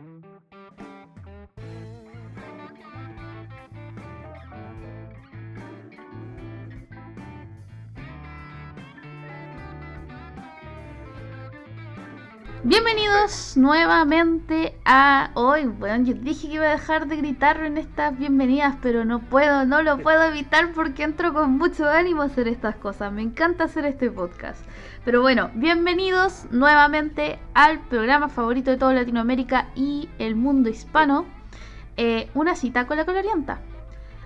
Mm-hmm. Bienvenidos nuevamente a hoy. Bueno, yo dije que iba a dejar de gritar en estas bienvenidas, pero no puedo, no lo puedo evitar porque entro con mucho ánimo a hacer estas cosas. Me encanta hacer este podcast. Pero bueno, bienvenidos nuevamente al programa favorito de toda Latinoamérica y el mundo hispano. eh, una cita con la colorienta.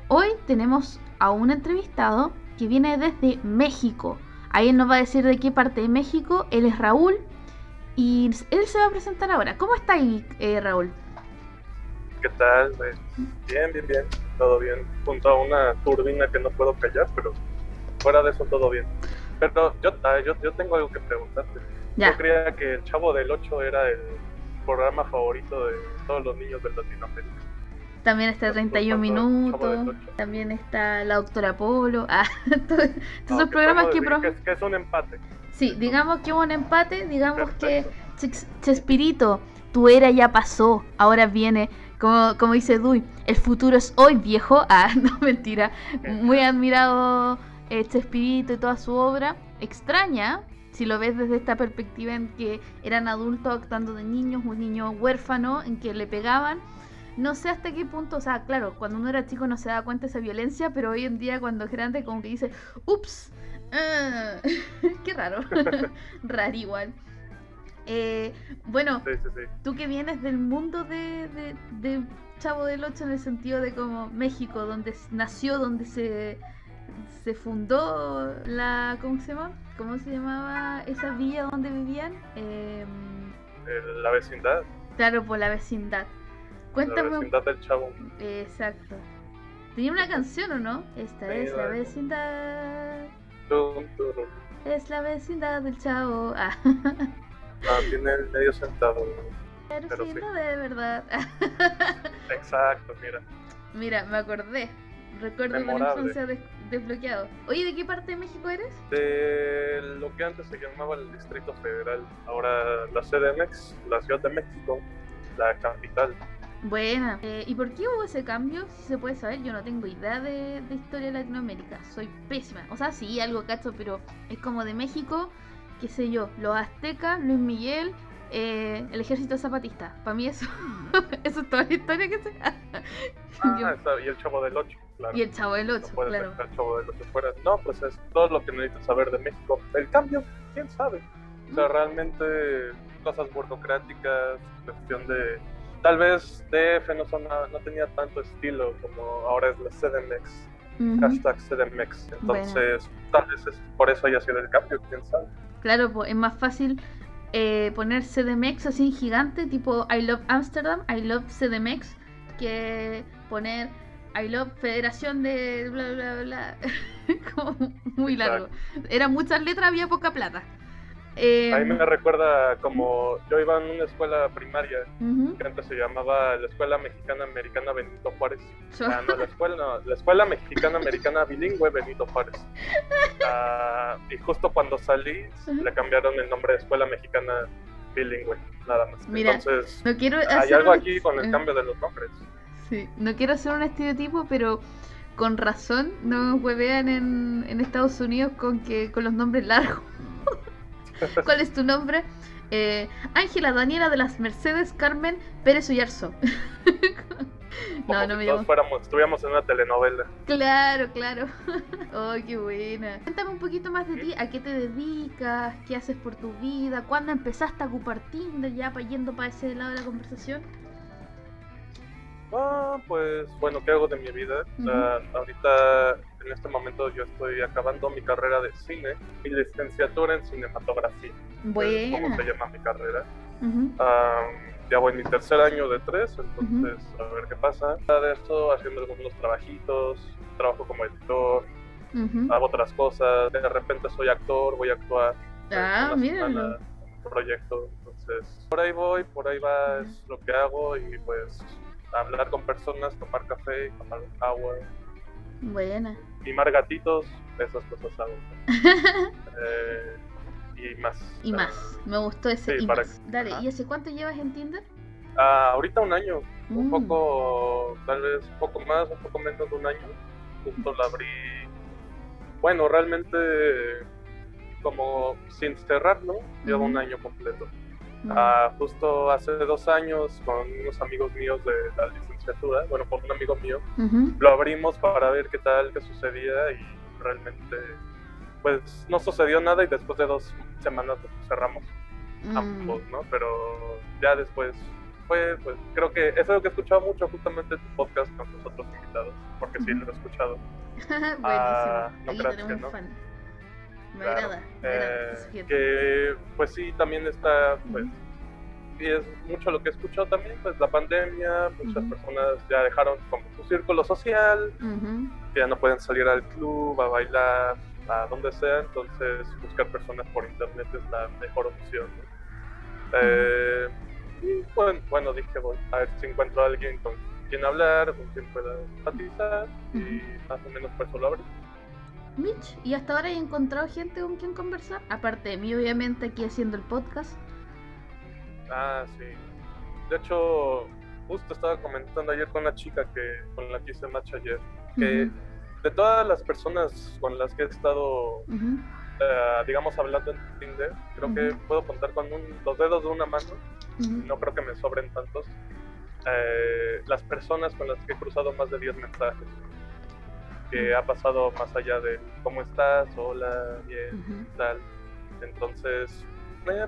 Hoy tenemos a un entrevistado que viene desde México. Ahí él nos va a decir de qué parte de México. Él es Raúl. Y él se va a presentar ahora. ¿Cómo está ahí, eh, Raúl? ¿Qué tal? Pues, bien, bien, bien. Todo bien. Junto a una turbina que no puedo callar, pero fuera de eso todo bien. Pero yo, ah, yo, yo tengo algo que preguntarte. Ya. Yo creía que el Chavo del 8 era el programa favorito de todos los niños de Latinoamérica. También está 31 Chavo del minutos. También está la doctora Polo. Ah, todos No, esos programas que, pro- que, es, que es un empate. Sí, digamos que hubo un empate. Digamos Perfecto. que Ches- Chespirito, tu era ya pasó. Ahora viene. Como, como dice Dui, el futuro es hoy, viejo. Ah, no, mentira. Muy admirado eh, Chespirito y toda su obra. Extraña, si lo ves desde esta perspectiva en que eran adultos actuando de niños, un niño huérfano, en que le pegaban. No sé hasta qué punto, o sea, claro, cuando uno era chico no se daba cuenta de esa violencia, pero hoy en día cuando es grande como que dice, ups, ah", qué raro, raro igual. Eh, bueno, Sí, sí, sí. tú que vienes del mundo de, de- de Chavo del Ocho en el sentido de como México, donde nació, donde se, se fundó la, ¿cómo se llama? ¿Cómo se llamaba esa villa donde vivían? El- la vecindad. claro, por la vecindad. La Cuéntame, vecindad del Chavo. exacto. Tenía una canción, ¿o no? Esta Sí, es la la- vecindad, Tum, es la vecindad del Chavo. Ah, Ah, tiene el medio sentado. pero Pero sí, sí. no de verdad. Exacto, mira. Mira, me acordé. Recuerdo la infancia des- desbloqueado. Oye, ¿de qué parte de México eres? de lo que antes se llamaba el Distrito Federal, ahora la CDMX, la Ciudad de México, la capital. Buena. Eh, ¿Y por qué hubo ese cambio? Si se puede saber, yo no tengo idea de, de historia de Latinoamérica. Soy pésima. O sea, sí, algo cacho, pero es como de México, qué sé yo, los aztecas, Luis Miguel, eh, el ejército zapatista. Para mí eso, eso es toda la historia que sé. Ah, Yo- y el Chavo del Ocho, claro. y el chavo del no 8, puedes claro. el Chavo del Ocho fuera. No, pues es todo lo que necesitas saber de México. El cambio, quién sabe. O sea, realmente cosas burocráticas, cuestión de... Tal vez DF no, son, no tenía tanto estilo como ahora es la CDMX. Ujú. Hashtag CDMX. Entonces, tal vez es por eso haya sido el cambio, quién sabe. Claro, pues es más fácil eh, poner CDMX así en gigante, tipo I love Amsterdam, I love CDMX, que poner I love Federación de bla bla bla. Como muy largo. Eran muchas letras, había poca plata. Eh, A mí me recuerda como yo iba en una escuela primaria que antes se llamaba la Escuela Mexicana Americana Benito Juárez. Ah, no, la escuela, no, la Escuela Mexicana Americana Bilingüe Benito Juárez. Ah, y justo cuando salí le cambiaron el nombre de Escuela Mexicana Bilingüe, nada más. Mira, Entonces, No quiero hay algo un- aquí con el eh, cambio de los nombres. Sí, no quiero hacer un estereotipo, pero con razón nos huevean en, en Estados Unidos con que con los nombres largos. ¿Cuál es tu nombre? Eh, Ángela Daniela de las Mercedes Carmen Pérez. Como no, si no me todos llamo. fuéramos, estuviéramos en una telenovela. Claro, claro. Oh, qué buena. Cuéntame un poquito más de ti. ¿A qué te dedicas? ¿Qué haces por tu vida? ¿Cuándo empezaste a ocupar Tinder ya pa- yendo para ese lado de la conversación? Ah, pues bueno, ¿qué hago de mi vida? O sea, ahorita, en este momento, yo estoy acabando mi carrera de cine, mi licenciatura en cinematografía. ¿Cómo Buena. se llama mi carrera? Ujú. Ah, ya voy en mi tercer año de tres, entonces a ver qué pasa. De esto, haciendo algunos trabajitos, trabajo como editor, Ujú. hago otras cosas, de repente soy actor, voy a actuar. Ah, míralo. un proyecto, entonces por ahí voy, por ahí va, es lo que hago y pues hablar con personas, tomar café, tomar agua, Buena. mimar gatitos, esas cosas hago. Eh, y más. Y más. Me gustó ese Sí, y para- más. Dale, ajá. ¿y hace cuánto llevas en Tinder? Ah, ahorita un año, un Mm. poco, tal vez un poco más, un poco menos de un año. Justo la abrí, bueno, realmente como sin cerrarlo, lleva un Ujú. año completo. Mm. Ah, justo hace dos años con unos amigos míos de la licenciatura, bueno, por un amigo mío, Ujú. lo abrimos para ver qué tal, qué sucedía y realmente pues no sucedió nada y después de dos semanas pues, cerramos Mm. ambos, ¿no? Pero ya después fue, pues creo que es algo que he escuchado mucho justamente en tu podcast con tus otros invitados, porque sí Ujú. lo he escuchado. Buenísimo. Ah, no Ahí creas que no. fan. Me Claro, agrada, me agrada Eh, sujeto. que pues sí, también está, pues, Ujú. Y es mucho lo que he escuchado también, pues la pandemia, muchas Ujú. personas ya dejaron como su círculo social, Ujú. que ya no pueden salir al club, a bailar, a donde sea, entonces buscar personas por internet es la mejor opción. ¿no? Eh, y bueno, bueno, dije, voy a ver si encuentro a alguien con quien hablar, con quien pueda empatizar, y más o menos por eso lo abrí. Mitch, ¿y hasta ahora he encontrado gente con quien conversar? Aparte de mí, obviamente, aquí haciendo el podcast. Ah, sí. De hecho, justo estaba comentando ayer con una chica que con la que hice match ayer, que de todas las personas con las que he estado eh, digamos, hablando en Tinder, creo que puedo contar con un- los dedos de una mano, no creo que me sobren tantos, eh, las personas con las que he cruzado más de 10 mensajes, que ha pasado más allá de cómo estás, hola, bien, tal. Entonces,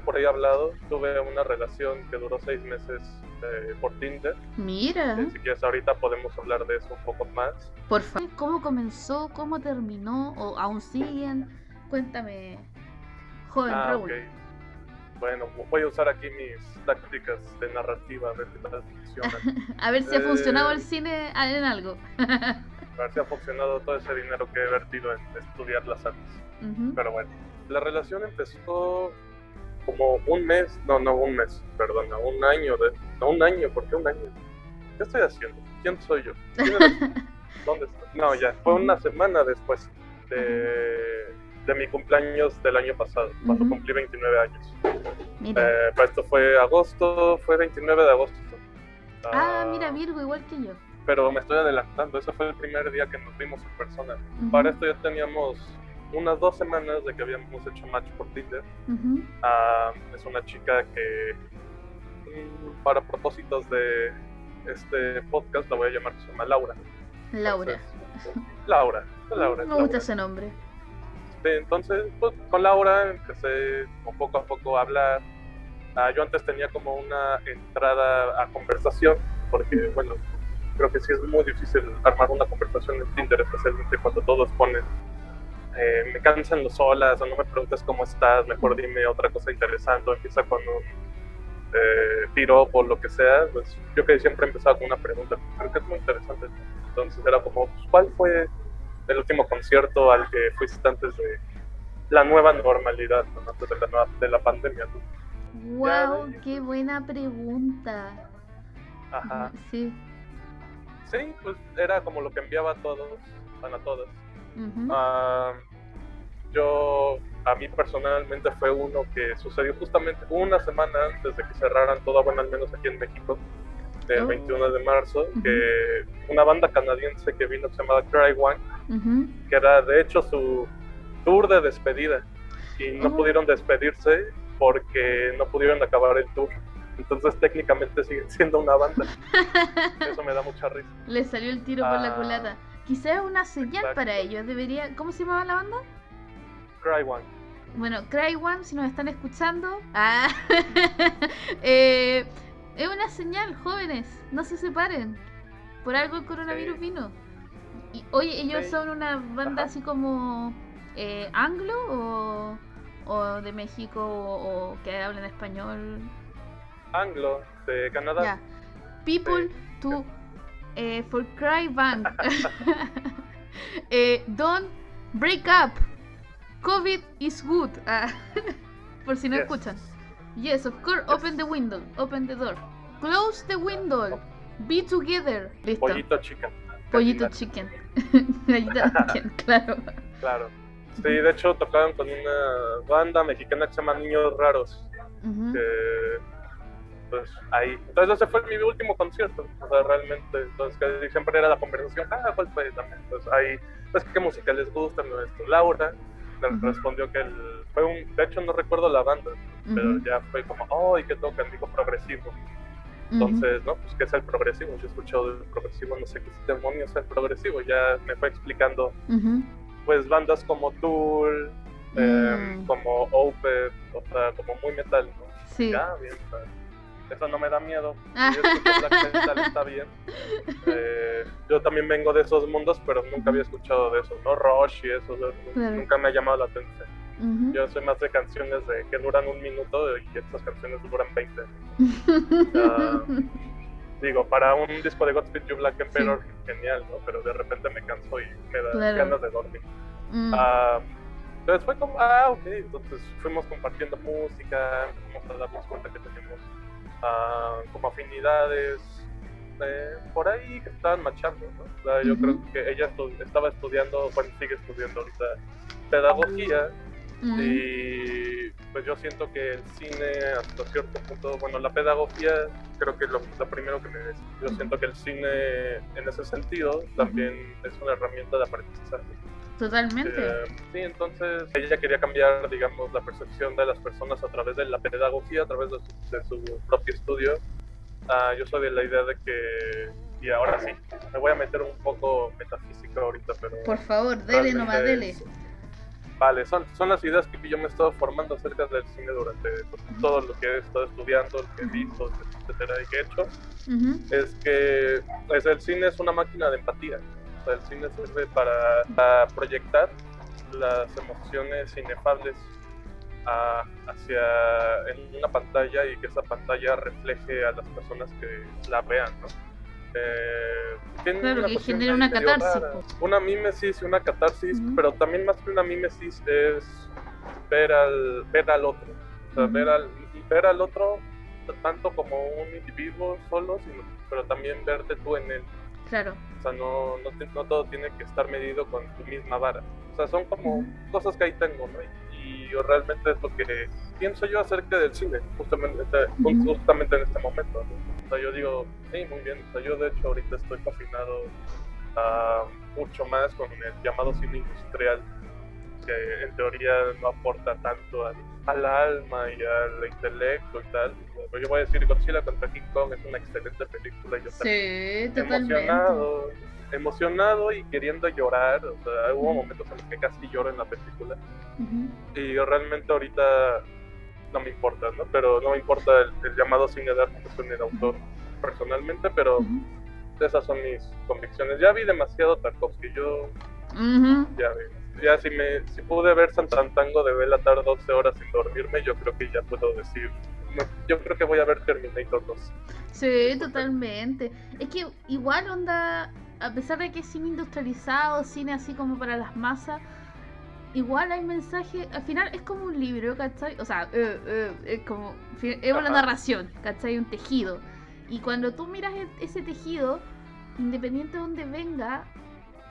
por ahí hablado, tuve una relación que duró seis meses eh, por Tinder, Mira, Eh, si quieres ahorita podemos hablar de eso un poco más. por favor, ¿cómo comenzó? ¿Cómo terminó? ¿O aún siguen? Cuéntame, joven Ah, Raúl. ok. Bueno, voy a usar aquí mis tácticas de narrativa, a ver qué tal funcionan. A ver si ha funcionado Eh. el cine en algo. a ver si ha funcionado todo ese dinero que he vertido en estudiar las artes. Ujú. Pero bueno, la relación empezó como un mes, no, no un mes, perdona, un año, de, no un año, ¿por qué un año? ¿Qué estoy haciendo? ¿Quién soy yo? ¿Quién? ¿Dónde estoy? No, ya, fue una semana después de, de mi cumpleaños del año pasado, cuando Ujú. cumplí 29 años. Eh, pues esto fue agosto, fue 29 de agosto. ah, mira, Virgo, igual que yo. Pero me estoy adelantando, ese fue el primer día que nos vimos en persona. Ujú. Para esto ya teníamos unas dos semanas de que habíamos hecho match por Tinder. Ah, es una chica que, mm, para propósitos de este podcast, la voy a llamar, se llama Laura. Laura. Entonces, Laura, Laura. Me Laura. gusta ese nombre. Sí, entonces, pues con Laura empecé como poco a poco a hablar. Ah, yo antes tenía como una entrada a conversación, porque, bueno, creo que sí es muy difícil armar una conversación en Tinder, especialmente cuando todos ponen eh, me cansan los olas o no me preguntes cómo estás, mejor dime otra cosa interesante, o empieza con un eh, piropo o lo que sea. Pues yo que siempre empezaba con una pregunta, creo que es muy interesante. Entonces era como, pues, ¿cuál fue el último concierto al que fuiste antes de la nueva normalidad, ¿no? antes de la, nueva- de la pandemia? ¿no? Wow, ya. qué buena pregunta. Ajá. Sí. Sí, pues era como lo que enviaba a todos, a todas. Ah, yo, a mí personalmente fue uno que sucedió justamente una semana antes de que cerraran todo, bueno, al menos aquí en México, el Oh. 21 de marzo, Ujú. que una banda canadiense que vino que se llamaba Cry One, Ujú. que era de hecho su tour de despedida, y no Oh. pudieron despedirse porque no pudieron acabar el tour. Entonces técnicamente siguen siendo una banda. Eso me da mucha risa. Le salió el tiro por la Ah, culata. Quizás una señal exacto. para ellos. Debería. ¿Cómo se llamaba la banda? Cry One. Bueno, Cry One, si nos están escuchando. Ah, eh, es una señal, jóvenes. No se separen. Por algo el coronavirus Sí. vino. Y, oye, ellos Sí. son una banda Ajá. así como eh, anglo o, o de México o, o que hablan español. Anglo, de Canadá. Ya. People to eh, for Cry Bank. eh, don't break up. COVID is good. Ah, por si no Yes. escuchan. Yes, of course. Open the window. Open the door. Close the window. Be together. Listo. Pollito chica. Pollito chicken. Chicken, claro. Claro. Sí, de hecho tocaban con una banda mexicana que se llama Niños Raros. Ujú. que Entonces, ahí. Entonces, ese fue mi último concierto. O sea, realmente. Entonces, siempre era la conversación. Ah, ¿cuál fue también? Entonces, ahí, pues, ¿qué música les gusta? Esto, Laura respondió que el, fue un. De hecho, no recuerdo la banda, pero ya fue como, oh, ¿y qué tocan? Dijo progresivo. Entonces, ¿no? Pues, ¿qué es el progresivo? Yo he escuchado del progresivo, no sé qué demonios es el progresivo. Ya me fue explicando, pues, bandas como Tool, mm. como Opeth, o sea, como muy metal, ¿no? Sí. Ya, bien, eso no me da miedo. Yo black metal, está bien. Eh, yo también vengo de esos mundos, pero nunca había escuchado de eso, ¿no? Rush y eso, nunca me ha llamado la atención. Yo soy más de canciones de, que duran un minuto y estas canciones duran 20. digo, para un disco de Godspeed You Black Emperor, genial, ¿no? Pero de repente me canso y me da ganas de dormir. Mm. Ah, entonces fue como, ah, ok, entonces fuimos compartiendo música, empezamos a darnos cuenta que teníamos ah, como afinidades eh, por ahí que estaban machando, ¿no? yo creo que ella estaba estudiando, bueno, sigue estudiando ahorita pedagogía y pues yo siento que el cine hasta cierto punto, bueno, la pedagogía creo que es lo, primero que me dice. Yo siento que el cine en ese sentido también es una herramienta de aprendizaje. Totalmente. Eh, sí, entonces ella quería cambiar, digamos, la percepción de las personas a través de la pedagogía, a través de su, propio estudio. Uh, yo soy de la idea de que, y ahora sí, me voy a meter un poco metafísico ahorita, pero... Por favor, dele nomás, dele. Vale, son, son las ideas que yo me he estado formando acerca del cine durante todo lo que he estado estudiando, lo que he visto, etcétera, y que he hecho. Es que pues, el cine es una máquina de empatía. Sea, el cine sirve para, proyectar las emociones inefables hacia en una pantalla y que esa pantalla refleje a las personas que la vean, ¿no? Eh, claro, que genera una catarsis. Una mímesis y una catarsis, pero también más que una mímesis es ver al, ver al otro. O sea, ver, al, ver al otro tanto como un individuo solo, sino, pero también verte tú en él. Claro. O sea, no, no, no todo tiene que estar medido con tu misma vara. O sea, son como cosas que ahí tengo, ¿no? Y, yo realmente es lo que pienso yo acerca del cine, justamente, justamente en este momento. O sea, yo digo, sí, muy bien. O sea, yo de hecho ahorita estoy fascinado uh, mucho más con el llamado cine industrial, que en teoría no aporta tanto al, al alma y al intelecto y tal. Pero yo voy a decir, Godzilla contra King Kong es una excelente película. Yo sí, emocionado, emocionado y queriendo llorar. O sea, hubo momentos en los que casi lloro en la película. Y yo realmente ahorita no me importa, ¿no? Pero no me importa el, llamado cine de arte que el autor personalmente, pero esas son mis convicciones. Ya vi demasiado Tarkovsky, yo ya vi. Ya si me si pude ver Santantango de Velatar 12 horas sin dormirme, yo creo que ya puedo decir yo creo que voy a ver Terminator 2. Sí, totalmente. Es que igual onda, a pesar de que es cine industrializado, cine así como para las masas, igual hay mensaje, al final es como un libro, ¿cachai? O sea, eh, eh, es como, es una narración, ¿cachai? Un tejido. Y cuando tú miras e-, ese tejido, independiente de donde venga,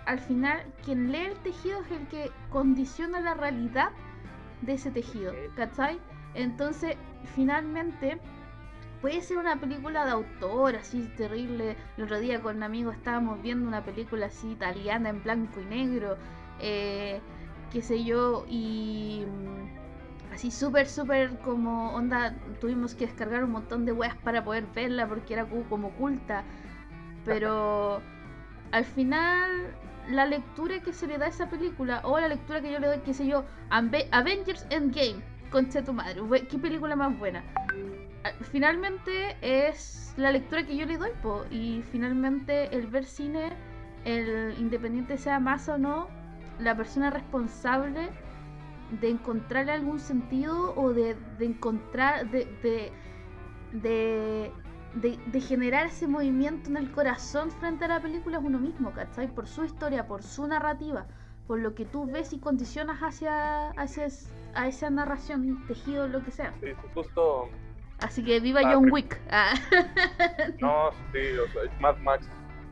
al final quien lee el tejido es el que condiciona la realidad de ese tejido, ¿cachai? Entonces, finalmente, puede ser una película de autor, así terrible. El otro día con un amigo estábamos viendo una película así italiana en blanco y negro. Eh, qué sé yo, y mm, así súper, súper como onda, tuvimos que descargar un montón de weas para poder verla porque era como oculta, pero al final la lectura que se le da a esa película o la lectura que yo le doy, qué sé yo, Avengers Endgame, concha tu madre, qué película más buena. Finalmente es la lectura que yo le doy, po, y finalmente el ver cine, el independiente sea más o no, la persona responsable de encontrarle algún sentido o de, encontrar, de, de, de, generar ese movimiento en el corazón frente a la película es uno mismo, ¿cachai? Por su historia, por su narrativa, por lo que tú ves y condicionas hacia, hacia a esa narración, tejido, lo que sea. Sí, justo. Así que viva John Wick. Ah. No, sí, o sea, Mad Max,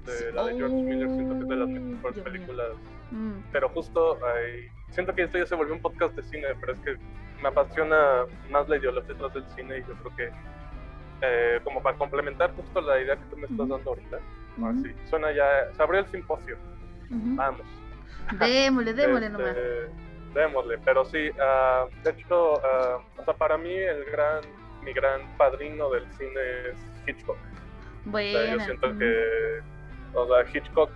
de la de George Miller, siento que es de las mejores películas Mm. Pero justo siento que esto ya se volvió un podcast de cine, pero es que me apasiona más la ideología detrás del cine y yo creo que eh, como para complementar justo la idea que tú me estás dando ahorita. Así, suena ya, se abrió el simposio, Ujú. vamos. Démosle, démosle Este, nomás. Démosle, pero sí, ah, de hecho, ah, o sea, para mí el gran, mi gran padrino del cine es Hitchcock. O sea, yo siento que, o sea, Hitchcock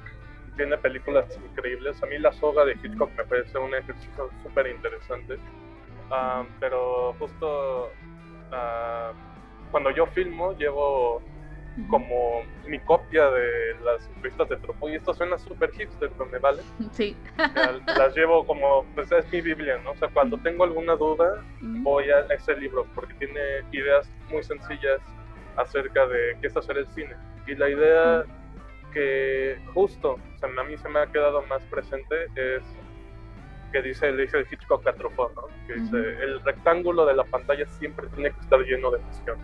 tiene películas increíbles. A mí la soga de Hitchcock me parece un ejercicio súper interesante. Ah, pero justo ah, cuando yo filmo, llevo como mi copia de las entrevistas de Trupo. Y esto suena súper hipster, pero me vale. Sí. Las llevo como, pues es mi Biblia, ¿no? O sea, cuando tengo alguna duda, voy a ese libro porque tiene ideas muy sencillas acerca de qué es hacer el cine. Y la idea que justo o sea, a mí se me ha quedado más presente es que dice, le dice el Hitchcock a Truffaut, ¿no? Que dice, el rectángulo de la pantalla siempre tiene que estar lleno de emoción.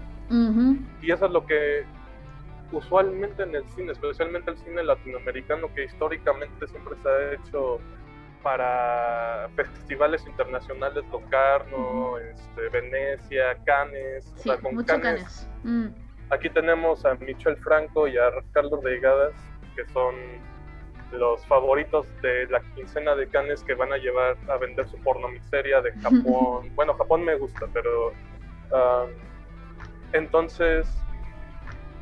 Y eso es lo que usualmente en el cine, especialmente el cine latinoamericano, que históricamente siempre se ha hecho para festivales internacionales, Locarno, Ujú. este, Venecia, Cannes, o Sí, sea, con Cannes, canes. Mm. aquí tenemos a Michel Franco y a Carlos Reigadas, que son los favoritos de la quincena de Cannes que van a llevar a vender su pornomiseria de Japón. bueno, Japón me gusta, pero ah, entonces,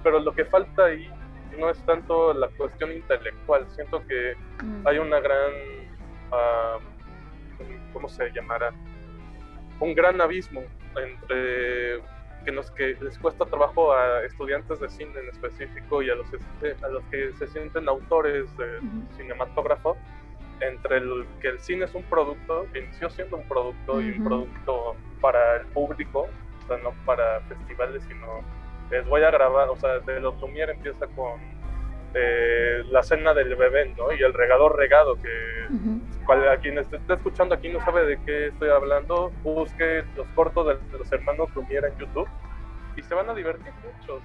pero lo que falta ahí no es tanto la cuestión intelectual, siento que Mm. hay una gran, ah, ¿cómo se llamará? Un gran abismo entre que, nos, que les cuesta trabajo a estudiantes de cine en específico y a los, a los que se sienten autores de cinematógrafo, entre el, que el cine es un producto, que inició siendo un producto y un producto para el público, o sea, no para festivales, sino les voy a grabar, o sea, de los Lumière empieza con eh, la cena del bebé, ¿no? Y el regador regado, que cual- a quien esté esté escuchando aquí no sabe de qué estoy hablando, busque los cortos de, de los hermanos Lumière en YouTube y se van a divertir mucho.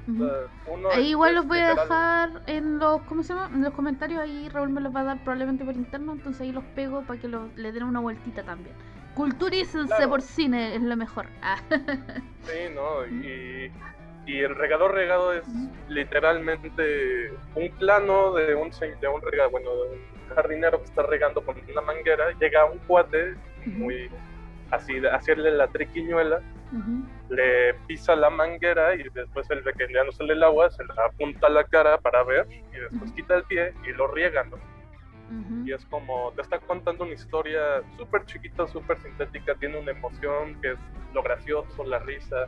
uno Ahí es- igual los voy a dejar en los, ¿cómo se llama? En los comentarios, ahí Raúl me los va a dar probablemente por interno, entonces ahí los pego para que le den una vueltita también. Culturícense Claro. por cine, es lo mejor. Ah. Sí, ¿no? Y, y el regador regado es literalmente un plano de un, de un regado, bueno, de un jardinero que está regando con una manguera, llega un cuate muy así, hacerle la triquiñuela, le pisa la manguera y después él ve que ya no sale el agua, se la apunta a la cara para ver y después quita el pie y lo riega, ¿no? Ujú. Y es como, te está contando una historia súper chiquita, súper sintética, tiene una emoción que es lo gracioso, la risa.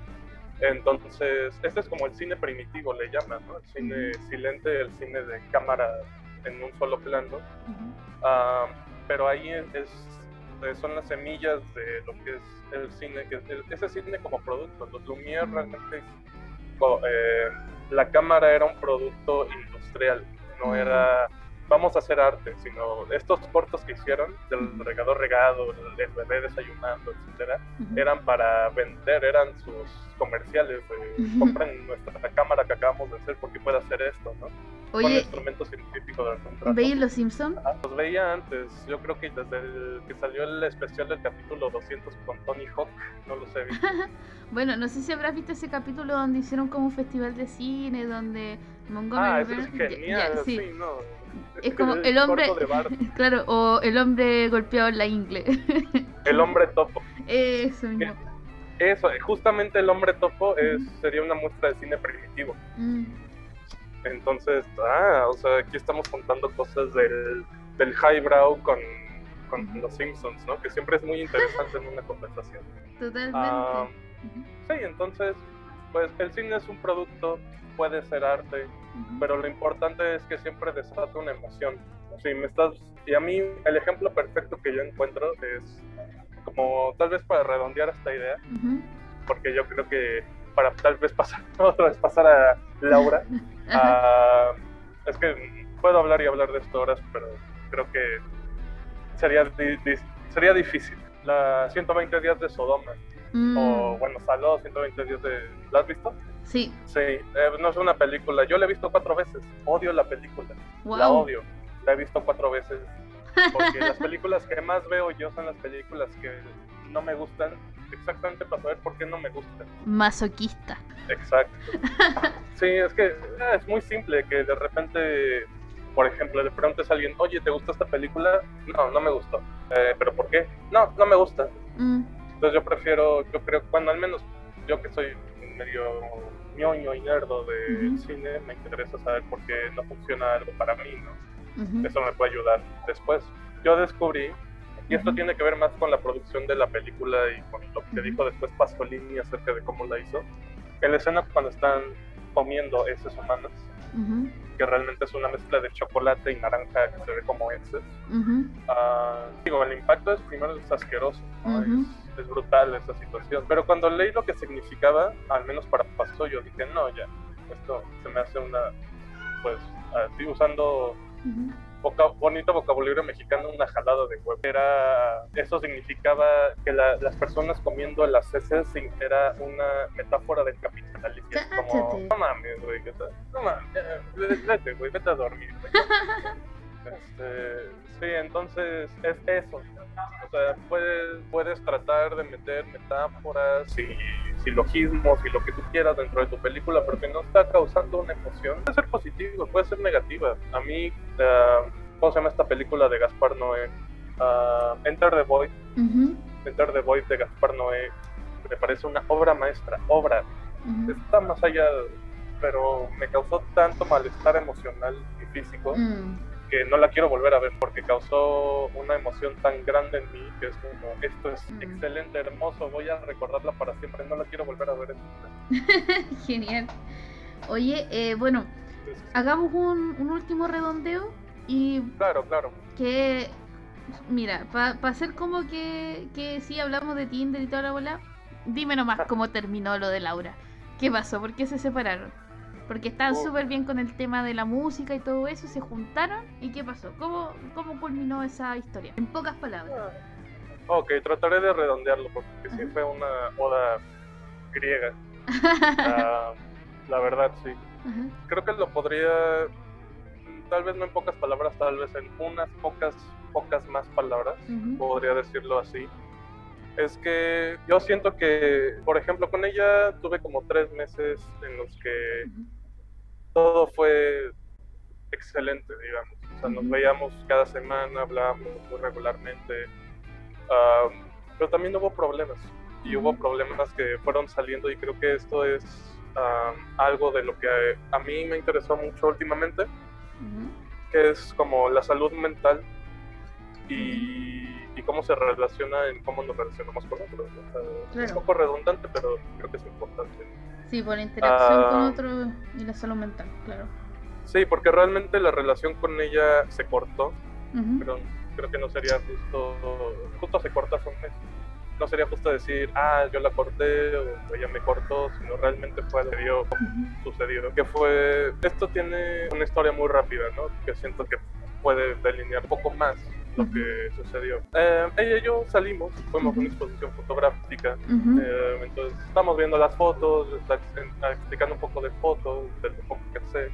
Entonces, este es como el cine primitivo, le llaman, ¿no? El cine silente, el cine de cámara en un solo plano. Ujú. Ah, pero ahí es, es- eh, son las semillas de lo que es el cine, que es el- ese cine como producto. Los Lumière realmente, co- eh, la cámara era un producto industrial, no era vamos a hacer arte, sino estos cortos que hicieron del regador regado, el, bebé desayunando, etcétera, eran para vender, eran sus comerciales de Ujú. compren nuestra cámara que acabamos de hacer porque puede hacer esto, ¿no? Con Oye, instrumentos científicos del contrato. ¿veis Los Simpsons? Ah, Los veía antes, yo creo que desde el que salió el especial del capítulo 200 con Tony Hawk, no he visto. Bueno, no sé si habrás visto ese capítulo donde hicieron como un festival de cine, donde Montgomery ah, eso es Burns- ya- genial, ya, sí. sí. no. Es como el hombre- de Bart, Claro, o el hombre golpeado en la ingle. el hombre topo. Eso mismo. Eso, justamente el hombre topo es, sería una muestra de cine primitivo. Mm, Entonces, ah, o sea, aquí estamos contando cosas del, del highbrow con, con los Simpsons, ¿no? Que siempre es muy interesante en una conversación. totalmente. Ah, sí, entonces, pues el cine es un producto, puede ser arte, pero lo importante es que siempre desata una emoción. Si me estás, y a mí el ejemplo perfecto que yo encuentro es como tal vez para redondear esta idea, porque yo creo que para tal vez pasar otra vez pasar a Laura, Ah, es que puedo hablar y hablar de esto horas, pero creo que sería di- di- sería difícil. La 120 días de Sodoma, Mm, o bueno, Saló 120 días de... ¿La has visto? Sí, Sí, eh, no es una película. Yo la he visto cuatro veces. Odio la película. wow. La odio. La he visto cuatro veces. Porque las películas que más veo yo son las películas que no me gustan exactamente para saber por qué no me gusta. Masoquista. Exacto. Sí, es que ah, es muy simple que de repente, por ejemplo, le preguntes a alguien, oye, ¿te gusta esta película? No, no me gustó. Eh, ¿Pero por qué? No, no me gusta. Mm, Entonces yo prefiero, yo creo, bueno, al menos yo que soy medio ñoño y nerdo de Ujú. cine, me interesa saber por qué no funciona algo para mí, ¿no? ujú, Eso me puede ayudar después. Yo descubrí, y esto tiene que ver más con la producción de la película y con lo que dijo después Pasolini acerca de cómo la hizo, en la escena cuando están comiendo heces humanas, ujú, que realmente es una mezcla de chocolate y naranja que se ve como heces, ujú, Ah, digo, el impacto es primero es asqueroso, ¿no? Ujú. es, es brutal esa situación. Pero cuando leí lo que significaba, al menos para Paso, yo dije, no, ya, esto se me hace una, pues, así usando bonito vocabulario mexicano, una jalada de huevo. Era, eso significaba que la- las personas comiendo las heces era una metáfora del capitalismo. Como, no mames, güey, no mames, vete, güey, vete a dormir. güey". Este, sí, entonces es eso. O sea, puedes, puedes tratar de meter metáforas y silogismos y lo que tú quieras dentro de tu película, pero que no está causando una emoción. Puede ser positivo, puede ser negativa. A mí, ah, ¿cómo se llama esta película de Gaspar Noé? Ah, Enter the Void. Enter the Void de Gaspar Noé me parece una obra maestra, obra. Está más allá, pero me causó tanto malestar emocional y físico Mm, que no la quiero volver a ver porque causó una emoción tan grande en mí que es como, esto es Mm. excelente, hermoso, voy a recordarla para siempre, no la quiero volver a ver. Genial. Oye, eh, bueno, Entonces, hagamos un, un último redondeo y claro, claro. que, mira, para hacer como que, que sí hablamos de Tinder y toda la bola, dime nomás cómo terminó lo de Laura. ¿Qué pasó? ¿Por qué se separaron? Porque estaban Oh. súper bien con el tema de la música y todo eso, se juntaron y ¿qué pasó? ¿Cómo, cómo culminó esa historia? En pocas palabras. Ok, trataré de redondearlo porque sí fue una oda griega. Ah, la verdad, sí. Ajá. Creo que lo podría, tal vez no en pocas palabras, tal vez en unas pocas, pocas más palabras. Podría decirlo así, es que yo siento que, por ejemplo, con ella tuve como tres meses en los que todo fue excelente, digamos. O sea, nos veíamos cada semana, hablábamos muy regularmente, pero también hubo problemas. Y hubo problemas que fueron saliendo y creo que esto es am, algo de lo que a mí me interesó mucho últimamente que es como la salud mental. Y, y cómo se relaciona en cómo nos relacionamos con otros. O sea, Es Claro. un poco redundante, pero creo que es importante. Sí, por la interacción con Ah. otro y la salud mental, claro. Sí, porque realmente la relación con ella se cortó, Ujú. pero creo que no sería justo, justo se corta hace un mes. No sería justo decir, ah, yo la corté o ella me cortó, sino realmente fue algo que dio Ujú. sucedido. Que fue, esto tiene una historia muy rápida, ¿no? Que siento que puede delinear poco más lo que sucedió. Eh, ella y yo salimos, fuimos a una exposición fotográfica, Ujú. eh, entonces estamos viendo las fotos, está ex- explicando un poco de fotos, de lo poco que sé.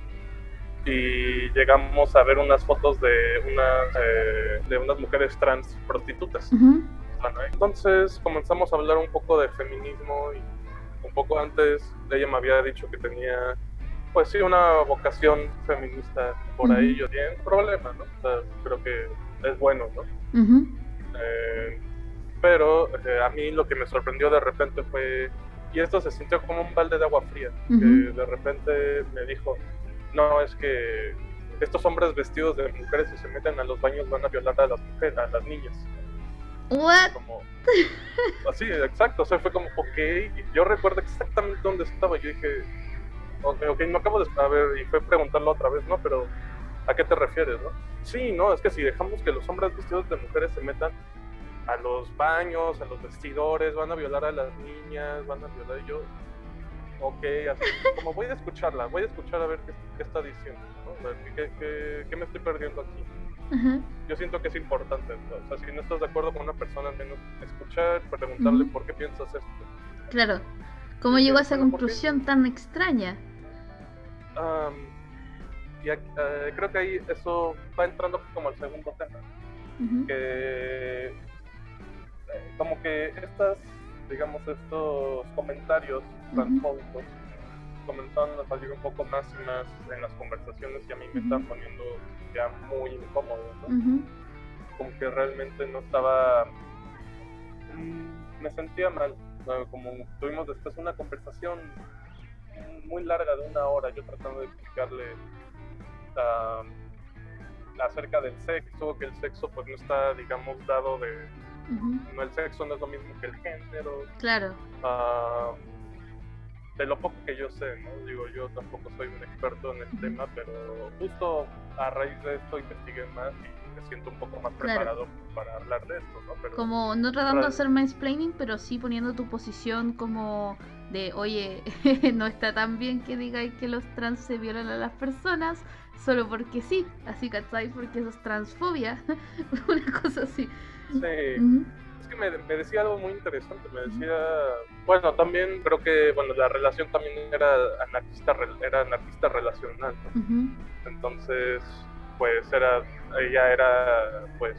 Y llegamos a ver unas fotos de unas, eh, de unas mujeres trans prostitutas. Ujú. Bueno, Entonces comenzamos a hablar un poco de feminismo y un poco antes ella me había dicho que tenía, pues sí, una vocación feminista por ahí. Yo un problema, ¿no? O sea, creo que es bueno, ¿no? Eh, pero eh, a mí lo que me sorprendió de repente fue, y esto se sintió como un balde de agua fría, que de repente me dijo, no, es que estos hombres vestidos de mujeres si se meten a los baños van a violar a las mujeres, a las niñas. What? como así exacto o sea fue como ok yo recuerdo exactamente dónde estaba yo dije ok, ok no acabo de a ver y fue preguntarlo otra vez no pero a qué te refieres no sí no es que si dejamos que los hombres vestidos de mujeres se metan a los baños a los vestidores van a violar a las niñas van a violar yo ok así como voy a escucharla voy a escuchar a ver qué, qué está diciendo ¿no? A ver, ¿qué, qué, qué me estoy perdiendo aquí yo siento que es importante. ¿no? O sea, si no estás de acuerdo con una persona, al menos escuchar, preguntarle por qué piensas esto. Claro. ¿Cómo llegó a esa conclusión tan extraña? Am, y eh, creo que ahí eso va entrando como al segundo tema, Ujú. que eh, como que estas digamos, estos comentarios transfóbicos comenzaron a salir un poco más y más en las conversaciones y a mí me están poniendo ya muy incómodo, ¿no? Como que realmente no estaba... Mm, me sentía mal, como tuvimos después una conversación muy larga de una hora, yo tratando de explicarle acerca del sexo, que el sexo pues no está, digamos, dado de... no El sexo no es lo mismo que el género. Claro. Ah, de lo poco que yo sé, ¿no? Digo, yo tampoco soy un experto en el tema, pero justo a raíz de esto investigué más y me siento un poco más preparado para hablar de esto, ¿no? Pero, como no tratando de hacer mansplaining, pero sí poniendo tu posición como de, oye, no está tan bien que digáis que los trans se violan a las personas solo porque sí, así, ¿cachai? Porque eso es transfobia, una cosa así. Sí que me, decía algo muy interesante, me decía, bueno, también creo que, bueno, la relación también era anarquista, era anarquista relacional, Entonces, pues era, ella era, pues,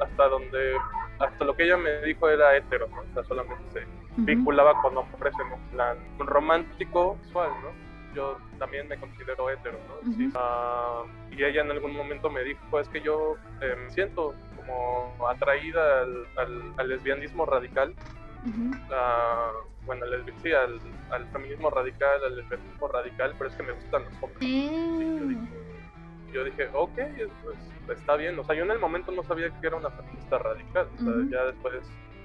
hasta donde, hasta lo que ella me dijo era hetero, ¿no? O sea, solamente se vinculaba con hombres en un plan romántico, sexual, ¿no? Yo también me considero hetero, ¿no? Ah, y ella en algún momento me dijo, es que yo eh, me siento atraída al, lesbianismo radical. bueno, sí, al, feminismo radical, al lesbianismo radical, pero es que me gustan los hombres. Mm. yo, dije, ok, pues, está bien. O sea, yo en el momento no sabía que era una feminista radical. ya después.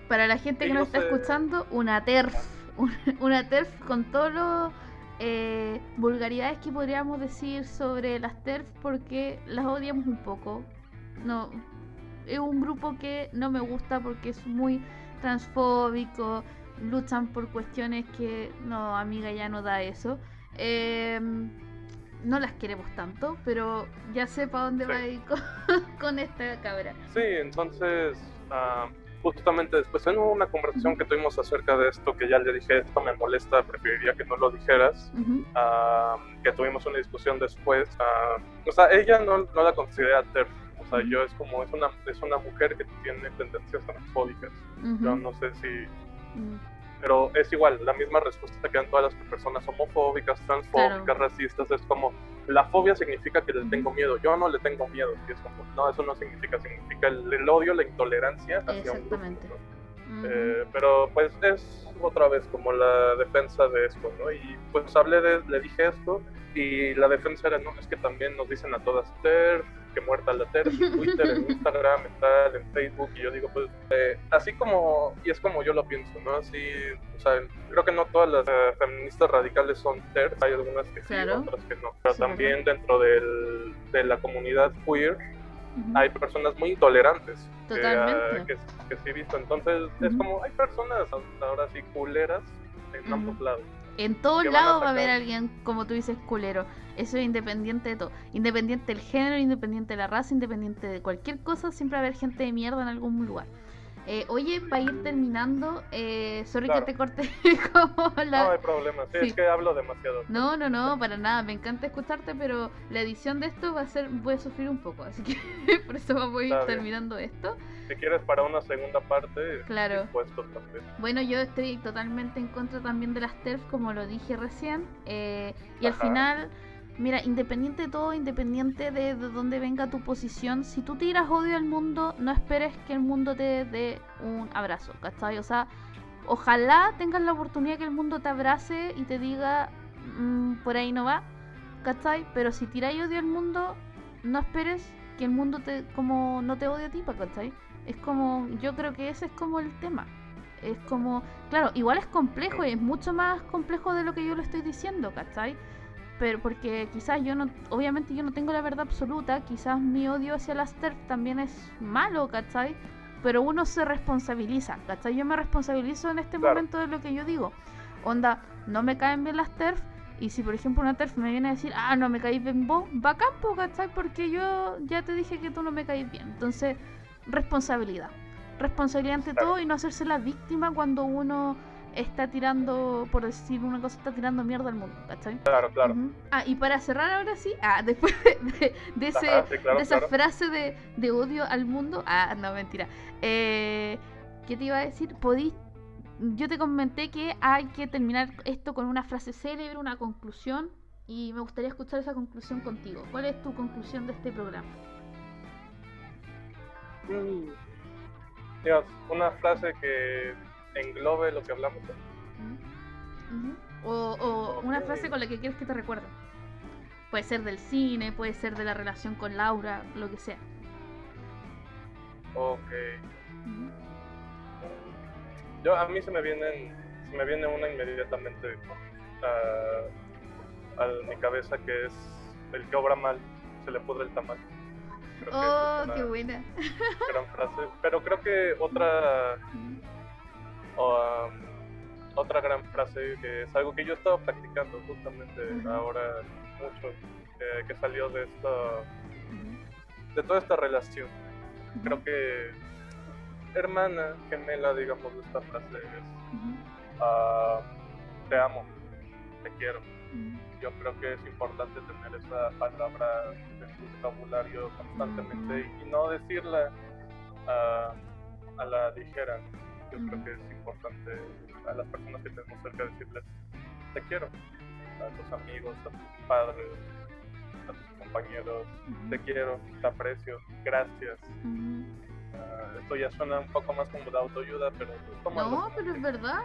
Para la gente que no está escuchando, una TERF. Una TERF con todos los eh, vulgaridades que podríamos decir sobre las TERF porque las odiamos un poco. No, es un grupo que no me gusta porque es muy transfóbico, luchan por cuestiones que no, amiga, ya no da eso. Em, no las queremos tanto, pero ya sé para dónde va a ir con, esta cabra. Sí, entonces, ah, justamente después en una conversación que tuvimos acerca de esto, que ya le dije, esto me molesta, preferiría que no lo dijeras, ah, que tuvimos una discusión después. Ah, o sea, ella no, no la considera TERF o sea, yo es como, es una, es una mujer que tiene tendencias transfóbicas. Yo no sé si... Mm. Pero es igual, la misma respuesta que dan todas las personas homofóbicas, transfóbicas, racistas, es como, la fobia significa que le tengo miedo, yo no le tengo miedo, y es como, no, eso no significa, significa el, odio, la intolerancia hacia un grupo. Eh, pero pues es otra vez como la defensa de esto, ¿no? Y pues hablé de, le dije esto, y la defensa era, no, es que también nos dicen a todas TERF, que muerta la TERF, en Twitter, en Instagram, en tal, en Facebook, y yo digo, pues, eh, así como, y es como yo lo pienso, ¿no? Así, o sea, creo que no todas las eh, feministas radicales son TERF, hay algunas que sí, otras que no, pero también dentro del, de la comunidad queer hay personas muy intolerantes. Que, que, sí he visto, entonces es como, hay personas ahora sí culeras en ambos lados. En todos lados va a haber alguien, como tú dices, culero. Eso es independiente de todo. Independiente del género, independiente de la raza, independiente de cualquier cosa, siempre va a haber gente de mierda en algún lugar. Eh, oye, para ir terminando, eh, sorry que te corté como la... No hay problema, sí, es que hablo demasiado. No, no, no, para nada, me encanta escucharte, pero la edición de esto va a ser, voy a sufrir un poco, así que por eso vamos a ir terminando esto. Si quieres para una segunda parte, claro. Bueno, yo estoy totalmente en contra también de las TERF, como lo dije recién, eh, y al final Mira, independiente de todo, independiente de, de dónde venga tu posición, si tú tiras odio al mundo, no esperes que el mundo te dé un abrazo, ¿cachai? O sea, ojalá tengas la oportunidad que el mundo te abrace y te diga, mm, por ahí no va, ¿cachai? Pero si tiráis odio al mundo, no esperes que el mundo te como no te odie a ti, ¿cachai? Es como, yo creo que ese es como el tema. Es como, claro, igual es complejo y es mucho más complejo de lo que yo le estoy diciendo, ¿cachai? Pero porque quizás yo no, obviamente yo no tengo la verdad absoluta, quizás mi odio hacia las TERF también es malo, ¿cachai? Pero uno se responsabiliza, ¿cachai? Yo me responsabilizo en este momento de lo que yo digo. Onda, no me caen bien las TERF, y si por ejemplo una TERF me viene a decir, ah, no me caís bien vos, va campo, ¿cachai? Porque yo ya te dije que tú no me caís bien. Entonces, responsabilidad. Responsabilidad ante todo y no hacerse la víctima cuando uno está tirando, por decir una cosa, está tirando mierda al mundo, ¿cachai? Claro, claro. Ah, y para cerrar ahora sí, ah, después de, de, ese, de esa frase de, de, odio al mundo, ah, no, mentira. Eh, ¿Qué te iba a decir? Podís yo te comenté que hay que terminar esto con una frase célebre, una conclusión, y me gustaría escuchar esa conclusión contigo. ¿Cuál es tu conclusión de este programa? Mm. Dios, una frase que englobe lo que hablamos. O, o una frase con la que quieres que te recuerde. Puede ser del cine, puede ser de la relación con Laura, lo que sea. Ok. Yo, a mí se me vienen, se me viene una inmediatamente a, a mi cabeza que es el que obra mal, se le pudre el tamal. oh, qué buena. Gran frase. Pero creo que otra, um, otra gran frase que es algo que yo he estado practicando justamente ahora mucho, que salió de esta, de toda esta relación. Creo que hermana gemela, digamos, de esta frase es ah, te amo, te quiero. Yo creo que es importante tener esa palabra en tu vocabulario constantemente y, no decirla a la ligera. Yo creo que es importante a las personas que tenemos cerca decirles te quiero, a tus amigos, a tus padres, a tus compañeros, te quiero, te aprecio, gracias. Ah, esto ya suena un poco más como de autoayuda, pero... No, pero es verdad.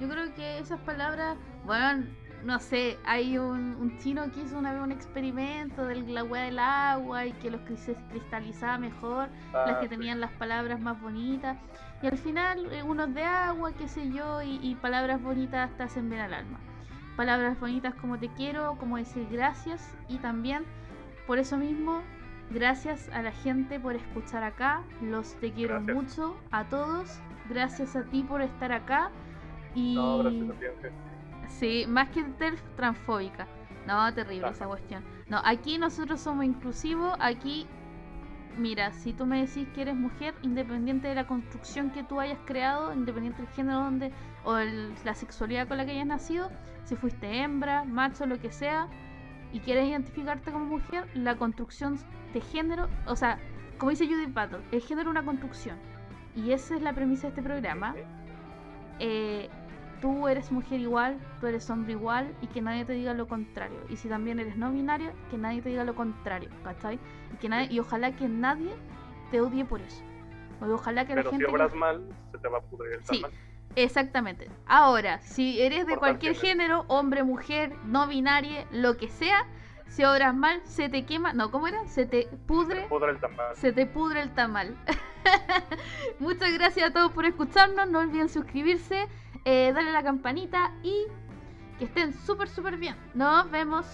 Yo creo que esas palabras, bueno, no sé, hay un, chino que hizo una vez un experimento del la del agua y que los se cristalizaba mejor, las que ah, tenían las palabras más bonitas. Y al final, eh, unos de agua, qué sé yo, y, y palabras bonitas te hacen ver al alma. Palabras bonitas como te quiero, como decir gracias y también, por eso mismo, Gracias a la gente por escuchar acá. Los te quiero mucho a todos. Gracias a ti por estar acá. Y... No, gracias a Sí, más que ser transfóbica. No, terrible esa cuestión. No, aquí nosotros somos inclusivos. Aquí, mira, si tú me decís que eres mujer, independiente de la construcción que tú hayas creado, independiente del género donde o la sexualidad con la que hayas nacido, si fuiste hembra, macho, lo que sea, y quieres identificarte como mujer, la construcción de género, o sea, como dice Judith Pato, el género es una construcción. Y esa es la premisa de este programa. Eh, tú eres mujer igual, tú eres hombre igual y que nadie te diga lo contrario. Y si también eres no binario, que nadie te diga lo contrario, ¿cachai? Y, que nadie, y ojalá que nadie te odie por eso. ojalá que Pero la gente... si obras mal, se te va a pudrir el sí, Exactamente. Ahora, si eres de cualquier género, hombre, mujer, no binario, lo que sea, si obras mal, se te quema. No, ¿cómo era? Se te pudre. Se te pudre el tamal. Se te pudre el tamal. Muchas gracias a todos por escucharnos. No olviden suscribirse, eh, darle a la campanita y que estén súper, súper bien. Nos vemos.